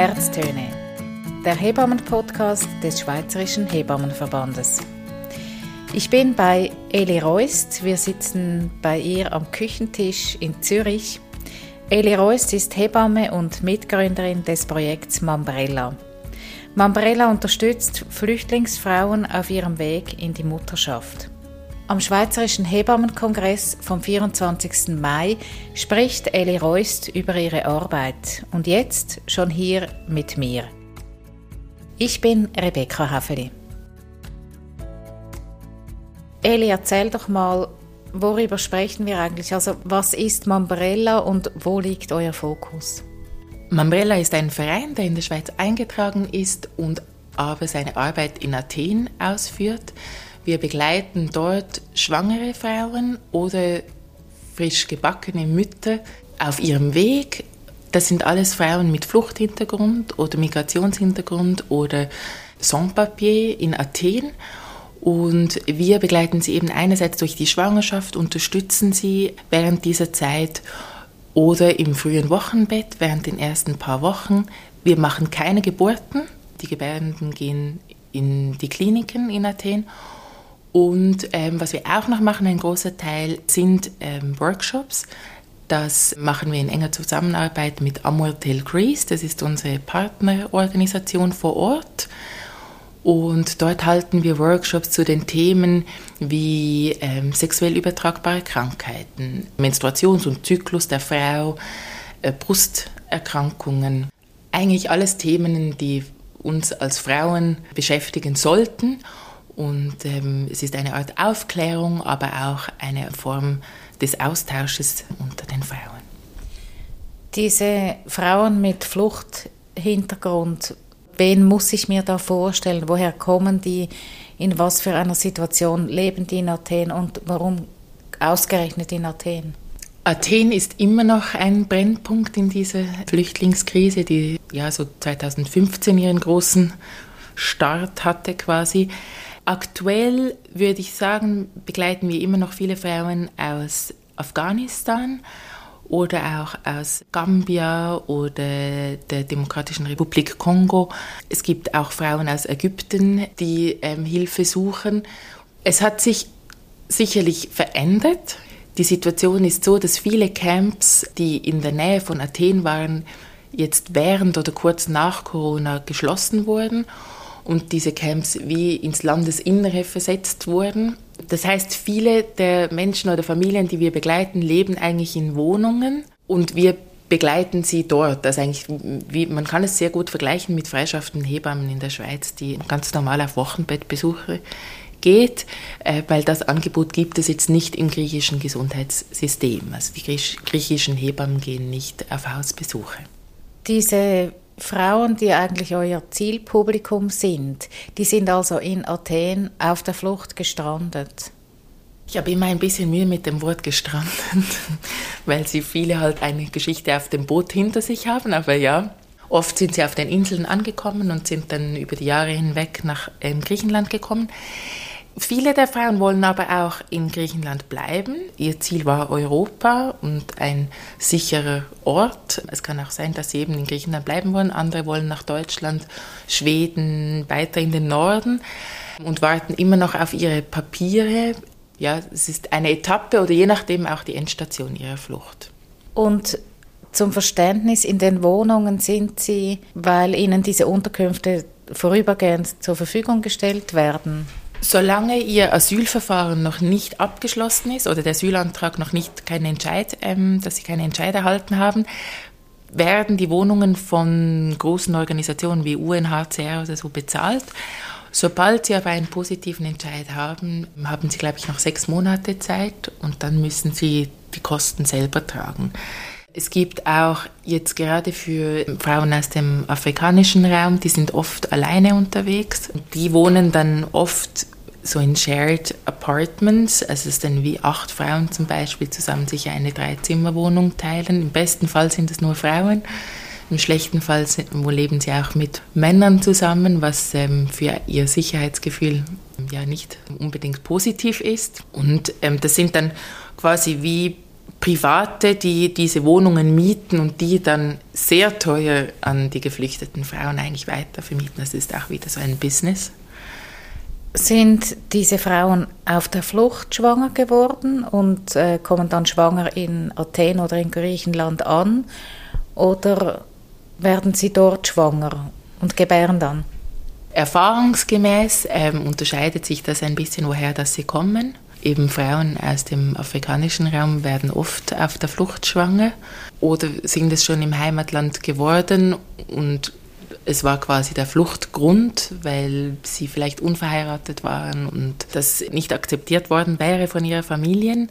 Herztöne, der Hebammen-Podcast des Schweizerischen Hebammenverbandes. Ich bin bei Eli Reust. Wir sitzen bei ihr am Küchentisch in Zürich. Eli Reust ist Hebamme und Mitgründerin des Projekts Mambrella. Mambrella unterstützt Flüchtlingsfrauen auf ihrem Weg in die Mutterschaft. Am Schweizerischen Hebammenkongress vom 24. Mai spricht Eli Reust über ihre Arbeit und jetzt schon hier mit mir. Ich bin Rebecca Hafeli. Eli, erzähl doch mal, worüber sprechen wir eigentlich? Also, was ist Mambrella und wo liegt euer Fokus? Mambrella ist ein Verein, der in der Schweiz eingetragen ist und aber seine Arbeit in Athen ausführt. Wir begleiten dort schwangere Frauen oder frisch gebackene Mütter auf ihrem Weg. Das sind alles Frauen mit Fluchthintergrund oder Migrationshintergrund oder Sans-Papier in Athen. Und wir begleiten sie eben einerseits durch die Schwangerschaft, unterstützen sie während dieser Zeit oder im frühen Wochenbett während den ersten paar Wochen. Wir machen keine Geburten. Die Gebärenden gehen in die Kliniken in Athen und ähm, was wir auch noch machen, ein großer Teil, sind ähm, Workshops. Das machen wir in enger Zusammenarbeit mit Amortel Greece, das ist unsere Partnerorganisation vor Ort. Und dort halten wir Workshops zu den Themen wie ähm, sexuell übertragbare Krankheiten, Menstruations- und Zyklus der Frau, äh, Brusterkrankungen. Eigentlich alles Themen, die uns als Frauen beschäftigen sollten und ähm, es ist eine Art Aufklärung, aber auch eine Form des Austausches unter den Frauen. Diese Frauen mit Fluchthintergrund, wen muss ich mir da vorstellen? Woher kommen die? In was für einer Situation leben die in Athen und warum ausgerechnet in Athen? Athen ist immer noch ein Brennpunkt in dieser Flüchtlingskrise, die ja so 2015 ihren großen Start hatte quasi. Aktuell würde ich sagen, begleiten wir immer noch viele Frauen aus Afghanistan oder auch aus Gambia oder der Demokratischen Republik Kongo. Es gibt auch Frauen aus Ägypten, die ähm, Hilfe suchen. Es hat sich sicherlich verändert. Die Situation ist so, dass viele Camps, die in der Nähe von Athen waren, jetzt während oder kurz nach Corona geschlossen wurden und diese Camps wie ins Landesinnere versetzt wurden. Das heißt, viele der Menschen oder Familien, die wir begleiten, leben eigentlich in Wohnungen und wir begleiten sie dort. Also eigentlich, wie, man kann es sehr gut vergleichen mit freischaffenden Hebammen in der Schweiz, die ganz normal auf Wochenbettbesuche geht, äh, weil das Angebot gibt es jetzt nicht im griechischen Gesundheitssystem. Also die griechischen Hebammen gehen nicht auf Hausbesuche. Diese Frauen, die eigentlich euer Zielpublikum sind, die sind also in Athen auf der Flucht gestrandet. Ich habe immer ein bisschen Mühe mit dem Wort gestrandet, weil sie viele halt eine Geschichte auf dem Boot hinter sich haben, aber ja. Oft sind sie auf den Inseln angekommen und sind dann über die Jahre hinweg nach ähm, Griechenland gekommen. Viele der Frauen wollen aber auch in Griechenland bleiben. Ihr Ziel war Europa und ein sicherer Ort. Es kann auch sein, dass sie eben in Griechenland bleiben wollen. Andere wollen nach Deutschland, Schweden, weiter in den Norden und warten immer noch auf ihre Papiere. Ja, es ist eine Etappe oder je nachdem auch die Endstation ihrer Flucht. Und zum Verständnis, in den Wohnungen sind sie, weil ihnen diese Unterkünfte vorübergehend zur Verfügung gestellt werden. Solange Ihr Asylverfahren noch nicht abgeschlossen ist oder der Asylantrag noch nicht keinen Entscheid, ähm, dass Sie keinen Entscheid erhalten haben, werden die Wohnungen von großen Organisationen wie UNHCR oder so bezahlt. Sobald Sie aber einen positiven Entscheid haben, haben Sie, glaube ich, noch sechs Monate Zeit und dann müssen Sie die Kosten selber tragen. Es gibt auch jetzt gerade für Frauen aus dem afrikanischen Raum, die sind oft alleine unterwegs. Die wohnen dann oft so in Shared Apartments, also es dann wie acht Frauen zum Beispiel zusammen sich eine Dreizimmerwohnung teilen. Im besten Fall sind es nur Frauen. Im schlechten Fall sind, wo leben sie auch mit Männern zusammen, was ähm, für ihr Sicherheitsgefühl ja nicht unbedingt positiv ist. Und ähm, das sind dann quasi wie Private, die diese Wohnungen mieten und die dann sehr teuer an die geflüchteten Frauen eigentlich weiter vermieten. Das ist auch wieder so ein Business. Sind diese Frauen auf der Flucht schwanger geworden und äh, kommen dann schwanger in Athen oder in Griechenland an? Oder werden sie dort schwanger und gebären dann? Erfahrungsgemäß ähm, unterscheidet sich das ein bisschen, woher das sie kommen. Eben Frauen aus dem afrikanischen Raum werden oft auf der Flucht schwanger oder sind es schon im Heimatland geworden und es war quasi der Fluchtgrund, weil sie vielleicht unverheiratet waren und das nicht akzeptiert worden wäre von ihren Familien.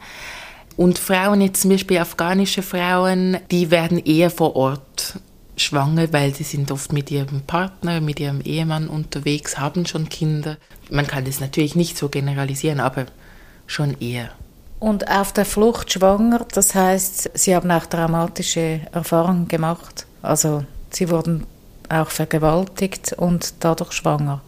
Und Frauen, jetzt zum Beispiel afghanische Frauen, die werden eher vor Ort schwanger, weil sie sind oft mit ihrem Partner, mit ihrem Ehemann unterwegs, haben schon Kinder. Man kann das natürlich nicht so generalisieren, aber schon eher. Und auf der Flucht schwanger, das heißt, Sie haben auch dramatische Erfahrungen gemacht. Also Sie wurden auch vergewaltigt und dadurch schwanger.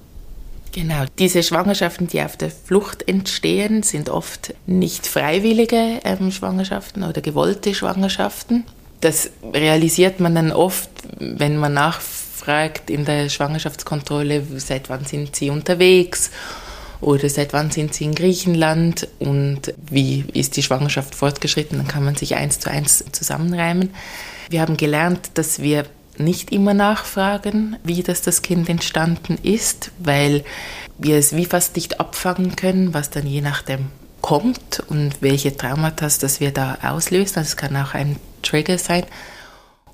Genau, diese Schwangerschaften, die auf der Flucht entstehen, sind oft nicht freiwillige ähm, Schwangerschaften oder gewollte Schwangerschaften. Das realisiert man dann oft, wenn man nachfragt in der Schwangerschaftskontrolle, seit wann sind sie unterwegs oder seit wann sind sie in Griechenland und wie ist die Schwangerschaft fortgeschritten, dann kann man sich eins zu eins zusammenreimen. Wir haben gelernt, dass wir nicht immer nachfragen, wie das das Kind entstanden ist, weil wir es wie fast nicht abfangen können, was dann je nachdem kommt und welche Traumata das wir da auslösen. Also es kann auch ein Trigger sein.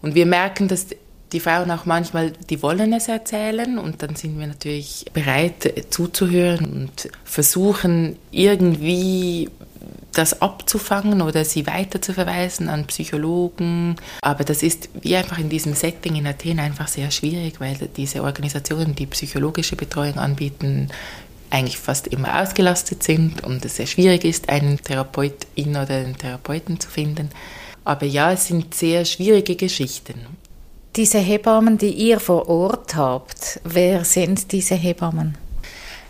Und wir merken, dass die Frauen auch manchmal, die wollen es erzählen und dann sind wir natürlich bereit zuzuhören und versuchen irgendwie das abzufangen oder sie weiterzuverweisen an Psychologen. Aber das ist wie einfach in diesem Setting in Athen einfach sehr schwierig, weil diese Organisationen, die psychologische Betreuung anbieten, eigentlich fast immer ausgelastet sind und es sehr schwierig ist, einen Therapeutin oder einen Therapeuten zu finden. Aber ja, es sind sehr schwierige Geschichten. Diese Hebammen, die ihr vor Ort habt, wer sind diese Hebammen?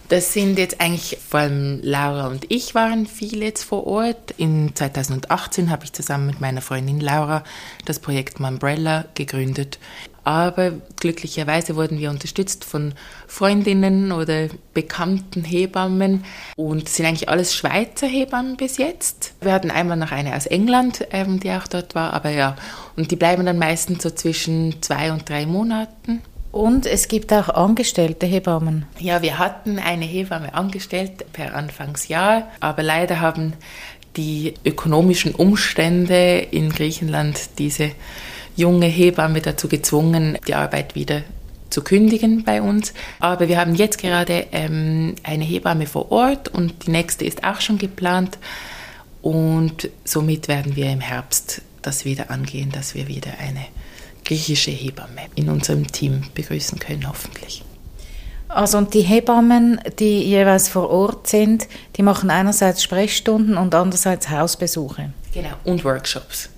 Das sind jetzt eigentlich vor allem Laura und ich waren viel jetzt vor Ort. In 2018 habe ich zusammen mit meiner Freundin Laura das Projekt Umbrella gegründet. Aber glücklicherweise wurden wir unterstützt von Freundinnen oder bekannten Hebammen und sind eigentlich alles Schweizer Hebammen bis jetzt. Wir hatten einmal noch eine aus England, ähm, die auch dort war, aber ja, und die bleiben dann meistens so zwischen zwei und drei Monaten. Und es gibt auch angestellte Hebammen. Ja, wir hatten eine Hebamme angestellt per Anfangsjahr, aber leider haben die ökonomischen Umstände in Griechenland diese junge Hebamme dazu gezwungen, die Arbeit wieder zu kündigen bei uns. Aber wir haben jetzt gerade ähm, eine Hebamme vor Ort und die nächste ist auch schon geplant. Und somit werden wir im Herbst das wieder angehen, dass wir wieder eine griechische Hebamme in unserem Team begrüßen können, hoffentlich. Also und die Hebammen, die jeweils vor Ort sind, die machen einerseits Sprechstunden und andererseits Hausbesuche. Genau, und Workshops.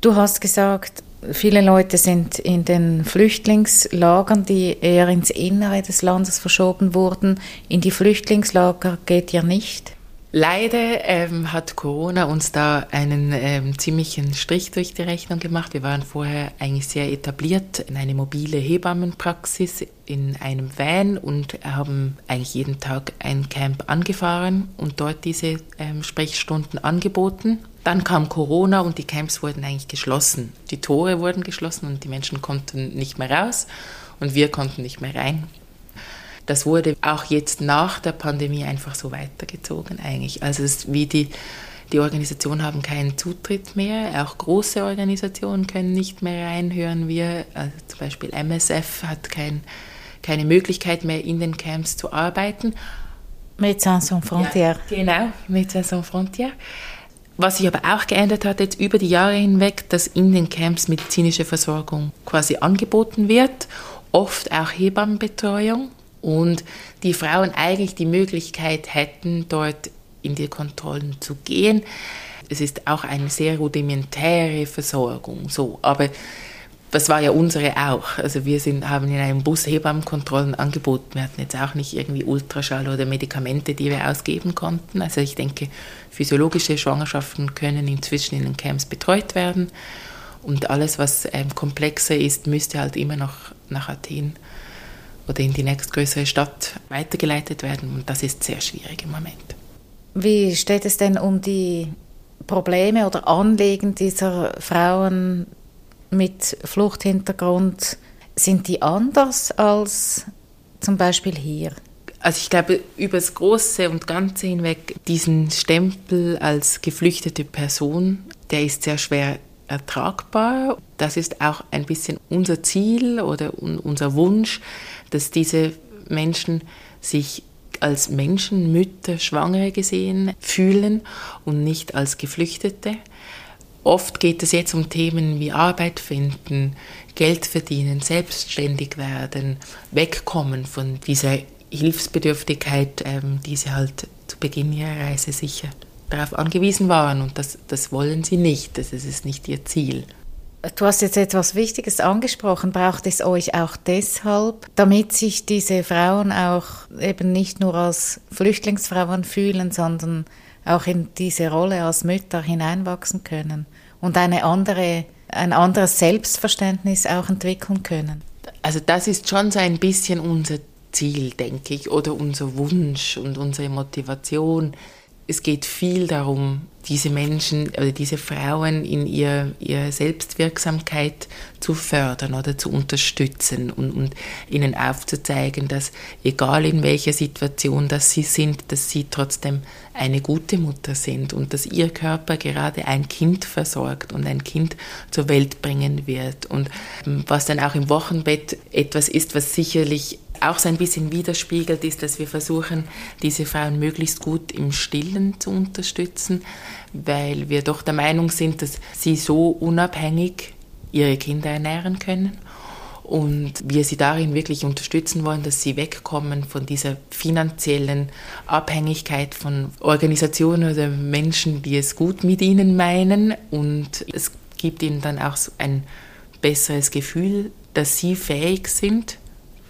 Du hast gesagt, viele Leute sind in den Flüchtlingslagern, die eher ins Innere des Landes verschoben wurden. In die Flüchtlingslager geht ihr nicht? Leider ähm, hat Corona uns da einen ähm, ziemlichen Strich durch die Rechnung gemacht. Wir waren vorher eigentlich sehr etabliert in eine mobile Hebammenpraxis in einem Van und haben eigentlich jeden Tag ein Camp angefahren und dort diese ähm, Sprechstunden angeboten. Dann kam Corona und die Camps wurden eigentlich geschlossen. Die Tore wurden geschlossen und die Menschen konnten nicht mehr raus und wir konnten nicht mehr rein das wurde auch jetzt nach der Pandemie einfach so weitergezogen eigentlich. Also es wie die, die Organisationen haben keinen Zutritt mehr, auch große Organisationen können nicht mehr rein, hören wir. Also zum Beispiel MSF hat kein, keine Möglichkeit mehr in den Camps zu arbeiten. Médecins Sans Frontières. Ja, genau, Médecins Sans Frontières. Was sich aber auch geändert hat jetzt über die Jahre hinweg, dass in den Camps medizinische Versorgung quasi angeboten wird, oft auch Hebammenbetreuung und die Frauen eigentlich die Möglichkeit hätten, dort in die Kontrollen zu gehen. Es ist auch eine sehr rudimentäre Versorgung, so, aber das war ja unsere auch. Also wir sind, haben in einem Bus Hebammenkontrollen angeboten. Wir hatten jetzt auch nicht irgendwie Ultraschall oder Medikamente, die wir ausgeben konnten. Also ich denke, physiologische Schwangerschaften können inzwischen in den Camps betreut werden. Und alles, was ähm, komplexer ist, müsste halt immer noch nach Athen oder in die nächstgrößere Stadt weitergeleitet werden. Und das ist sehr schwierig im Moment. Wie steht es denn um die Probleme oder Anliegen dieser Frauen mit Fluchthintergrund? Sind die anders als zum Beispiel hier? Also ich glaube, über das Große und Ganze hinweg, diesen Stempel als geflüchtete Person, der ist sehr schwer ertragbar. Das ist auch ein bisschen unser Ziel oder unser Wunsch, dass diese Menschen sich als Menschen, Mütter, Schwangere gesehen fühlen und nicht als Geflüchtete. Oft geht es jetzt um Themen wie Arbeit finden, Geld verdienen, selbstständig werden, wegkommen von dieser Hilfsbedürftigkeit, ähm, die sie halt zu Beginn ihrer Reise sicher darauf angewiesen waren. Und das, das wollen sie nicht, das ist nicht ihr Ziel. Du hast jetzt etwas Wichtiges angesprochen. Braucht es euch auch deshalb, damit sich diese Frauen auch eben nicht nur als Flüchtlingsfrauen fühlen, sondern auch in diese Rolle als Mütter hineinwachsen können und eine andere, ein anderes Selbstverständnis auch entwickeln können? Also das ist schon so ein bisschen unser Ziel, denke ich, oder unser Wunsch und unsere Motivation. Es geht viel darum, diese Menschen oder diese Frauen in ihr, ihre Selbstwirksamkeit zu fördern oder zu unterstützen und, und ihnen aufzuzeigen, dass egal in welcher Situation das sie sind, dass sie trotzdem eine gute Mutter sind und dass ihr Körper gerade ein Kind versorgt und ein Kind zur Welt bringen wird. Und was dann auch im Wochenbett etwas ist, was sicherlich auch so ein bisschen widerspiegelt, ist, dass wir versuchen, diese Frauen möglichst gut im Stillen zu unterstützen, weil wir doch der Meinung sind, dass sie so unabhängig ihre Kinder ernähren können und wir sie darin wirklich unterstützen wollen, dass sie wegkommen von dieser finanziellen Abhängigkeit von Organisationen oder Menschen, die es gut mit ihnen meinen. Und es gibt ihnen dann auch ein besseres Gefühl, dass sie fähig sind,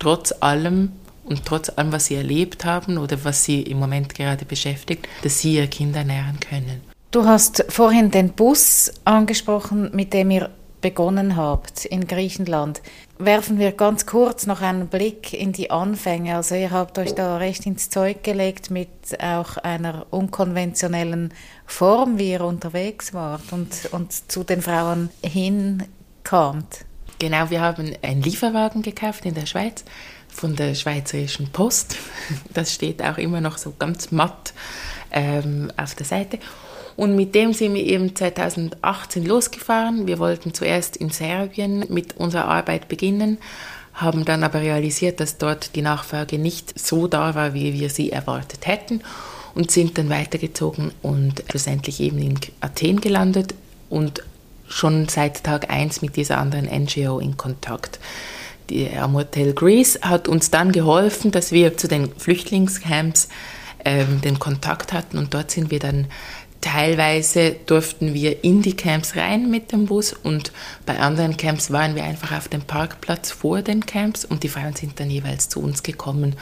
trotz allem und trotz allem, was sie erlebt haben oder was sie im Moment gerade beschäftigt, dass sie ihr Kind ernähren können. Du hast vorhin den Bus angesprochen, mit dem ihr begonnen habt in Griechenland. Werfen wir ganz kurz noch einen Blick in die Anfänge. Also ihr habt euch da recht ins Zeug gelegt mit auch einer unkonventionellen Form, wie ihr unterwegs wart und, und zu den Frauen hinkamt. Genau, wir haben einen Lieferwagen gekauft in der Schweiz von der Schweizerischen Post. Das steht auch immer noch so ganz matt ähm, auf der Seite. Und mit dem sind wir eben 2018 losgefahren. Wir wollten zuerst in Serbien mit unserer Arbeit beginnen, haben dann aber realisiert, dass dort die Nachfrage nicht so da war, wie wir sie erwartet hätten und sind dann weitergezogen und schlussendlich eben in Athen gelandet und schon seit Tag 1 mit dieser anderen NGO in Kontakt. Die Amortel Greece hat uns dann geholfen, dass wir zu den Flüchtlingscamps ähm, den Kontakt hatten und dort sind wir dann teilweise durften wir in die Camps rein mit dem Bus und bei anderen Camps waren wir einfach auf dem Parkplatz vor den Camps und die Frauen sind dann jeweils zu uns gekommen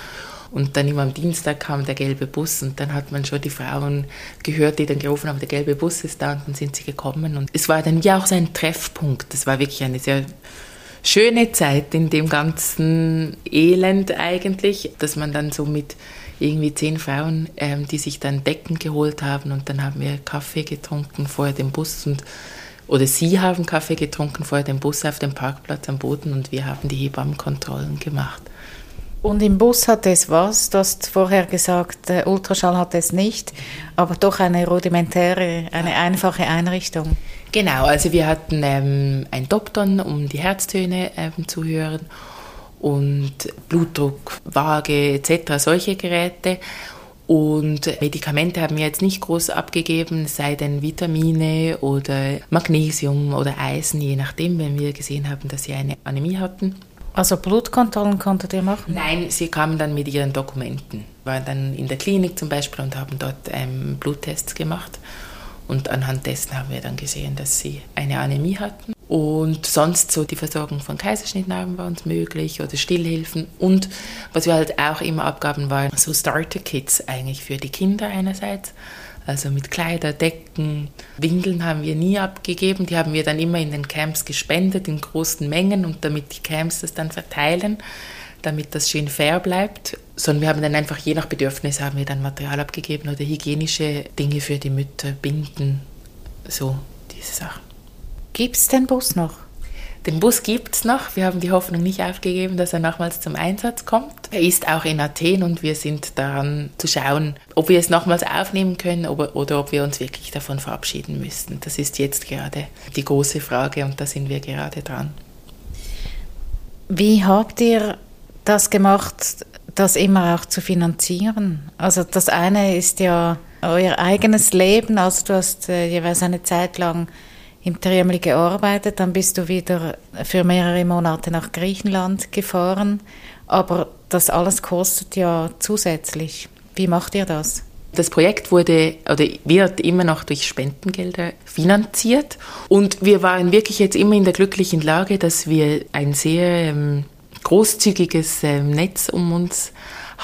und dann immer am Dienstag kam der gelbe Bus und dann hat man schon die Frauen gehört, die dann gerufen haben, der gelbe Bus ist da und dann sind sie gekommen. Und es war dann ja auch so ein Treffpunkt. Das war wirklich eine sehr schöne Zeit in dem ganzen Elend eigentlich, dass man dann so mit irgendwie zehn Frauen, ähm, die sich dann Decken geholt haben und dann haben wir Kaffee getrunken vor dem Bus und oder sie haben Kaffee getrunken vor dem Bus auf dem Parkplatz am Boden und wir haben die Hebammenkontrollen gemacht. Und im Bus hat es was? Du hast vorher gesagt, Ultraschall hat es nicht, aber doch eine rudimentäre, eine einfache Einrichtung. Genau, also wir hatten ähm, ein Dopton, um die Herztöne ähm, zu hören und Blutdruck, Waage etc., solche Geräte. Und Medikamente haben wir jetzt nicht groß abgegeben, sei denn Vitamine oder Magnesium oder Eisen, je nachdem, wenn wir gesehen haben, dass sie eine Anämie hatten. Also Blutkontrollen konntet ihr machen? Nein, sie kamen dann mit ihren Dokumenten, waren dann in der Klinik zum Beispiel und haben dort ähm, Bluttests gemacht. Und anhand dessen haben wir dann gesehen, dass sie eine Anämie hatten. Und sonst so die Versorgung von Kaiserschnittnarben war uns möglich oder Stillhilfen. Und was wir halt auch immer abgaben, waren so Starter-Kits eigentlich für die Kinder einerseits. Also mit Kleider, Decken, Windeln haben wir nie abgegeben. Die haben wir dann immer in den Camps gespendet in großen Mengen und damit die Camps das dann verteilen, damit das schön fair bleibt. Sondern wir haben dann einfach je nach Bedürfnis haben wir dann Material abgegeben oder hygienische Dinge für die Mütter, Binden, so diese Sachen. Gibt es den Bus noch? Den Bus gibt es noch. Wir haben die Hoffnung nicht aufgegeben, dass er nochmals zum Einsatz kommt. Er ist auch in Athen und wir sind daran zu schauen, ob wir es nochmals aufnehmen können oder, oder ob wir uns wirklich davon verabschieden müssten. Das ist jetzt gerade die große Frage und da sind wir gerade dran. Wie habt ihr das gemacht, das immer auch zu finanzieren? Also das eine ist ja euer eigenes Leben, also du hast äh, jeweils eine Zeit lang im Triemli gearbeitet, dann bist du wieder für mehrere Monate nach Griechenland gefahren, aber das alles kostet ja zusätzlich. Wie macht ihr das? Das Projekt wurde oder wird immer noch durch Spendengelder finanziert und wir waren wirklich jetzt immer in der glücklichen Lage, dass wir ein sehr ähm, großzügiges ähm, Netz um uns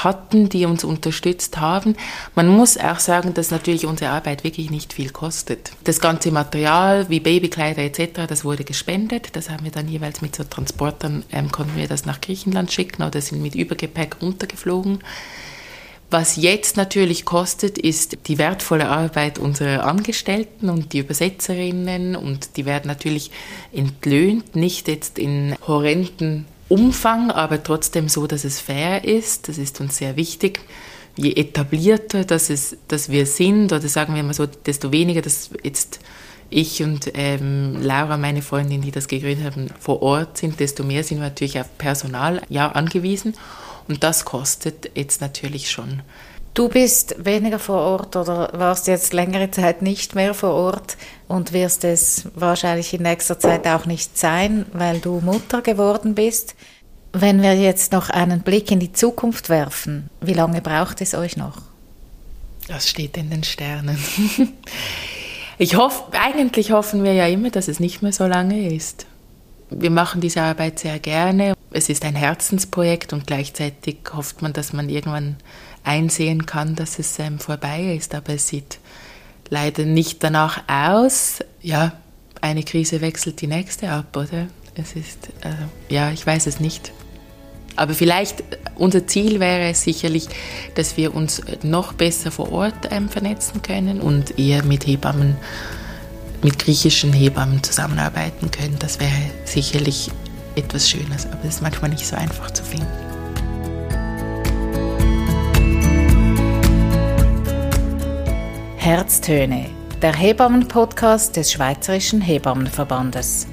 hatten, die uns unterstützt haben. Man muss auch sagen, dass natürlich unsere Arbeit wirklich nicht viel kostet. Das ganze Material wie Babykleider etc., das wurde gespendet. Das haben wir dann jeweils mit so Transportern, ähm, konnten wir das nach Griechenland schicken oder sind mit Übergepäck runtergeflogen. Was jetzt natürlich kostet, ist die wertvolle Arbeit unserer Angestellten und die Übersetzerinnen und die werden natürlich entlöhnt, nicht jetzt in horrenden Umfang, aber trotzdem so, dass es fair ist. Das ist uns sehr wichtig. Je etablierter dass, es, dass wir sind, oder sagen wir mal so, desto weniger, dass jetzt ich und ähm, Laura, meine Freundin, die das gegründet haben, vor Ort sind, desto mehr sind wir natürlich auf Personal ja, angewiesen. Und das kostet jetzt natürlich schon. Du bist weniger vor Ort oder warst jetzt längere Zeit nicht mehr vor Ort und wirst es wahrscheinlich in nächster Zeit auch nicht sein, weil du Mutter geworden bist. Wenn wir jetzt noch einen Blick in die Zukunft werfen, wie lange braucht es euch noch? Das steht in den Sternen. Ich hoffe, eigentlich hoffen wir ja immer, dass es nicht mehr so lange ist. Wir machen diese Arbeit sehr gerne. Es ist ein Herzensprojekt und gleichzeitig hofft man, dass man irgendwann einsehen kann, dass es ähm, vorbei ist. Aber es sieht leider nicht danach aus. Ja, eine Krise wechselt die nächste ab, oder? Es ist, äh, ja, ich weiß es nicht. Aber vielleicht, unser Ziel wäre es sicherlich, dass wir uns noch besser vor Ort ähm, vernetzen können und eher mit Hebammen, mit griechischen Hebammen zusammenarbeiten können. Das wäre sicherlich etwas Schönes, aber es ist manchmal nicht so einfach zu finden. Herztöne, der Hebammen-Podcast des Schweizerischen Hebammenverbandes.